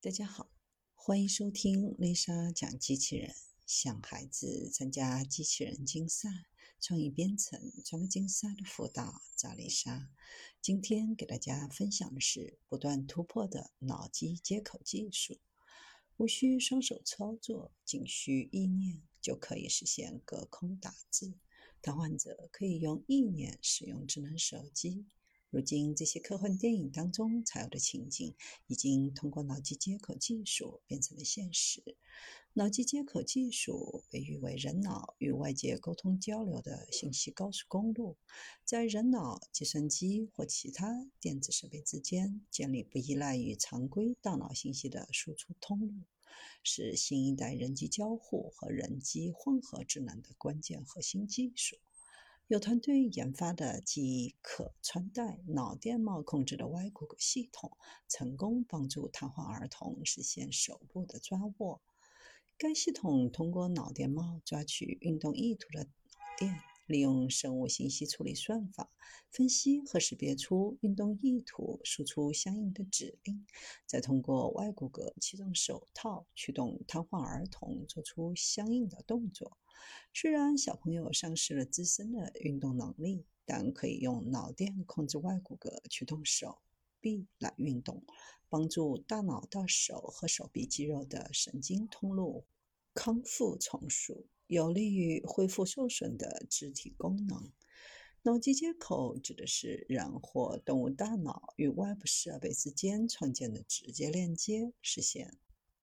大家好，欢迎收听丽莎讲机器人，想孩子参加机器人竞赛、创意编程、创客竞赛的辅导，找丽莎。今天给大家分享的是不断突破的脑机接口技术，无需双手操作，仅需意念就可以实现隔空打字。瘫痪者可以用意念使用智能手机。如今，这些科幻电影当中才有的情景，已经通过脑机接口技术变成了现实。脑机接口技术被誉为人脑与外界沟通交流的信息高速公路，在人脑、计算机或其他电子设备之间建立不依赖于常规大脑信息的输出通路，是新一代人机交互和人机混合智能的关键核心技术。有团队研发的基于可穿戴脑电帽控制的外骨骼系统，成功帮助瘫痪儿童实现手部的抓握。该系统通过脑电帽抓取运动意图的脑电。利用生物信息处理算法分析和识别出运动意图，输出相应的指令，再通过外骨骼驱动手套，驱动瘫痪儿童做出相应的动作。虽然小朋友丧失了自身的运动能力，但可以用脑电控制外骨骼驱动手臂来运动，帮助大脑到手和手臂肌肉的神经通路康复重塑。有利于恢复受损的肢体功能。脑机接口指的是人或动物大脑与外部设备之间创建的直接链接，实现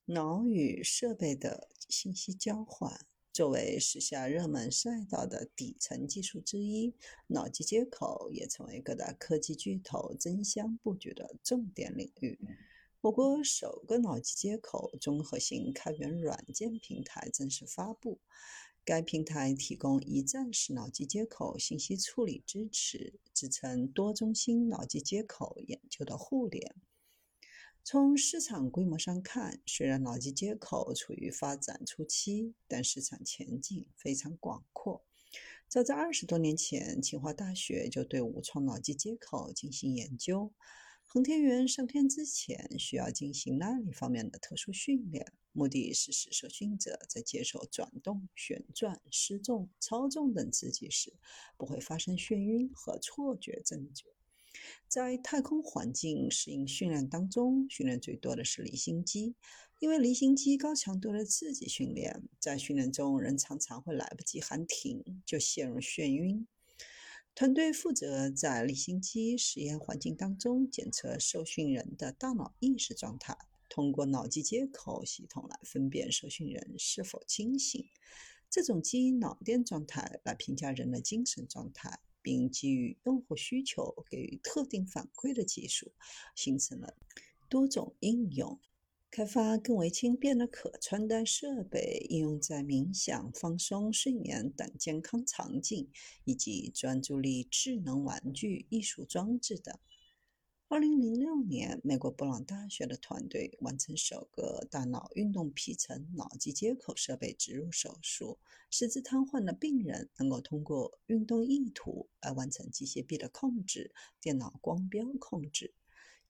脑与设备的信息交换。作为时下热门赛道的底层技术之一，脑机接口也成为各大科技巨头争相布局的重点领域。我国首个脑机接口综合性开源软件平台正式发布。该平台提供一站式脑机接口信息处理支持，支撑多中心脑机接口研究的互联。从市场规模上看，虽然脑机接口处于发展初期，但市场前景非常广阔。早在二十多年前，清华大学就对无创脑机接口进行研究。航天员上天之前需要进行那里方面的特殊训练，目的是使受训者在接受转动、旋转、失重、操纵等刺激时，不会发生眩晕和错觉症状。在太空环境适应训练当中，训练最多的是离心机，因为离心机高强度的刺激训练，在训练中人常常会来不及喊停，就陷入眩晕。团队负责在离心机实验环境当中检测受训人的大脑意识状态，通过脑机接口系统来分辨受训人是否清醒。这种基于脑电状态来评价人的精神状态，并基于用户需求给予特定反馈的技术，形成了多种应用。开发更为轻便的可穿戴设备，应用在冥想、放松、睡眠等健康场景，以及专注力智能玩具、艺术装置等。二零零六年，美国布朗大学的团队完成首个大脑运动皮层脑机接口设备植入手术，使肢瘫痪的病人能够通过运动意图来完成机械臂的控制、电脑光标控制。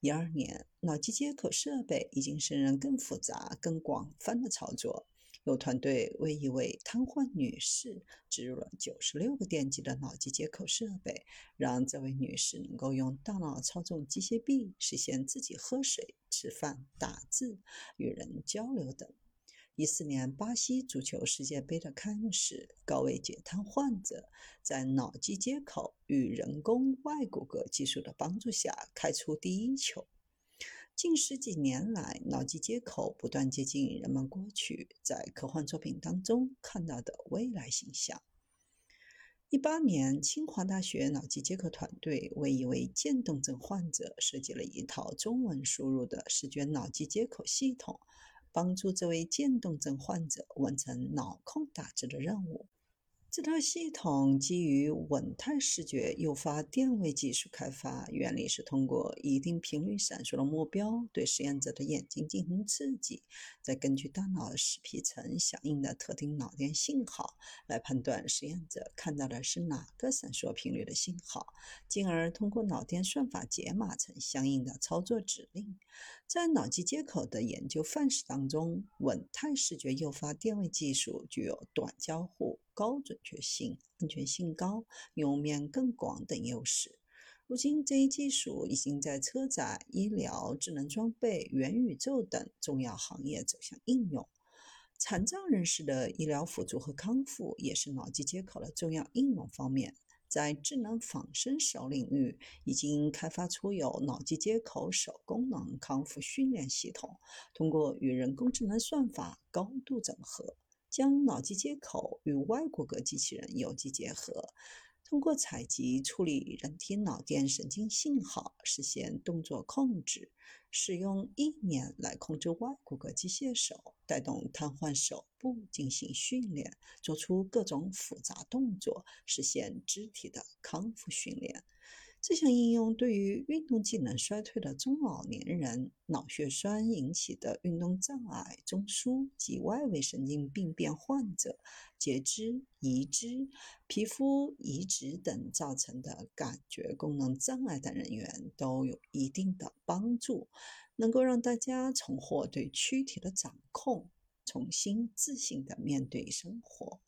一二年，脑机接口设备已经胜任更复杂、更广泛的操作。有团队为一位瘫痪女士植入了九十六个电极的脑机接口设备，让这位女士能够用大脑操纵机械臂，实现自己喝水、吃饭、打字、与人交流等。一四年巴西足球世界杯的开幕式，高位截瘫患者在脑机接口与人工外骨骼技术的帮助下开出第一球。近十几年来，脑机接口不断接近人们过去在科幻作品当中看到的未来形象。一八年，清华大学脑机接口团队为一位渐冻症患者设计了一套中文输入的视觉脑机接口系统。帮助这位渐冻症患者完成脑控打字的任务。这套系统基于稳态视觉诱发电位技术开发，原理是通过一定频率闪烁的目标对实验者的眼睛进行刺激，再根据大脑视皮层响应的特定脑电信号来判断实验者看到的是哪个闪烁频率的信号，进而通过脑电算法解码成相应的操作指令。在脑机接口的研究范式当中，稳态视觉诱发电位技术具有短交互。高准确性、安全性高、用面更广等优势。如今，这一技术已经在车载、医疗、智能装备、元宇宙等重要行业走向应用。残障人士的医疗辅助和康复也是脑机接口的重要应用方面。在智能仿生手领域，已经开发出有脑机接口手功能康复训练系统，通过与人工智能算法高度整合。将脑机接口与外骨骼机器人有机结合，通过采集处理人体脑电神经信号，实现动作控制。使用意念来控制外骨骼机械手，带动瘫痪手部进行训练，做出各种复杂动作，实现肢体的康复训练。这项应用对于运动技能衰退的中老年人、脑血栓引起的运动障碍、中枢及外围神经病变患者、截肢、移植、皮肤移植等造成的感觉功能障碍的人员都有一定的帮助，能够让大家重获对躯体的掌控，重新自信地面对生活。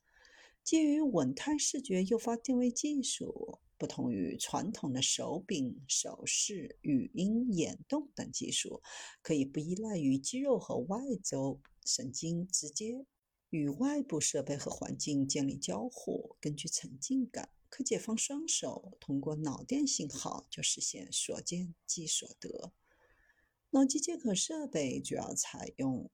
基于稳态视觉诱发电位技术。不同于传统的手柄、手势、语音、眼动等技术，可以不依赖于肌肉和外周神经，直接与外部设备和环境建立交互。根据沉浸感，可解放双手，通过脑电信号就实现所见即所得。脑机接口设备主要采用。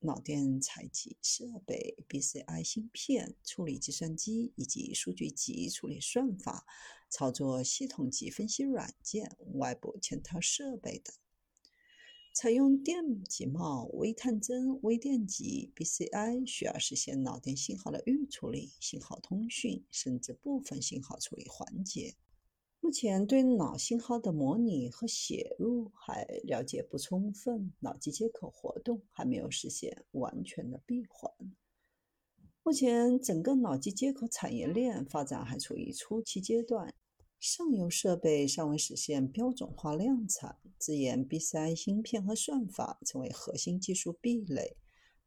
脑电采集设备、BCI 芯片、处理计算机以及数据集处理算法、操作系统级分析软件、外部嵌套设备等，采用电极帽、微探针、微电极、BCI，需要实现脑电信号的预处理、信号通讯，甚至部分信号处理环节。目前对脑信号的模拟和写入还了解不充分，脑机接口活动还没有实现完全的闭环。目前整个脑机接口产业链发展还处于初期阶段，上游设备尚未实现标准化量产，自研 BCI 芯片和算法成为核心技术壁垒。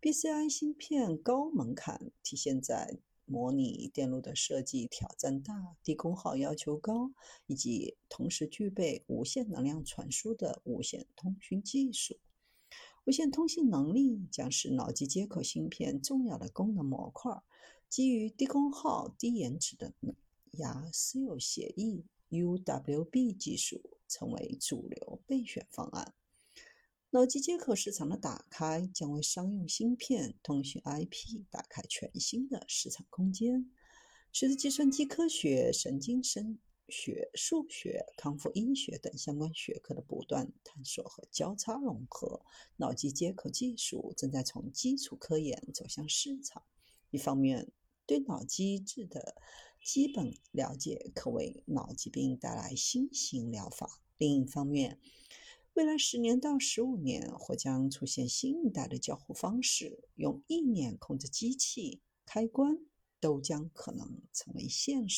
BCI 芯片高门槛体现在。模拟电路的设计挑战大，低功耗要求高，以及同时具备无线能量传输的无线通讯技术。无线通信能力将是脑机接口芯片重要的功能模块。基于低功耗、低延迟的牙私有协议 （UWB） 技术成为主流备选方案。脑机接口市场的打开，将为商用芯片、通讯 IP 打开全新的市场空间。随着计算机科学、神经生学、数学、康复医学等相关学科的不断探索和交叉融合，脑机接口技术正在从基础科研走向市场。一方面，对脑机制的基本了解可为脑疾病带来新型疗法；另一方面，未来十年到十五年，或将出现新一代的交互方式，用意念控制机器、开关，都将可能成为现实。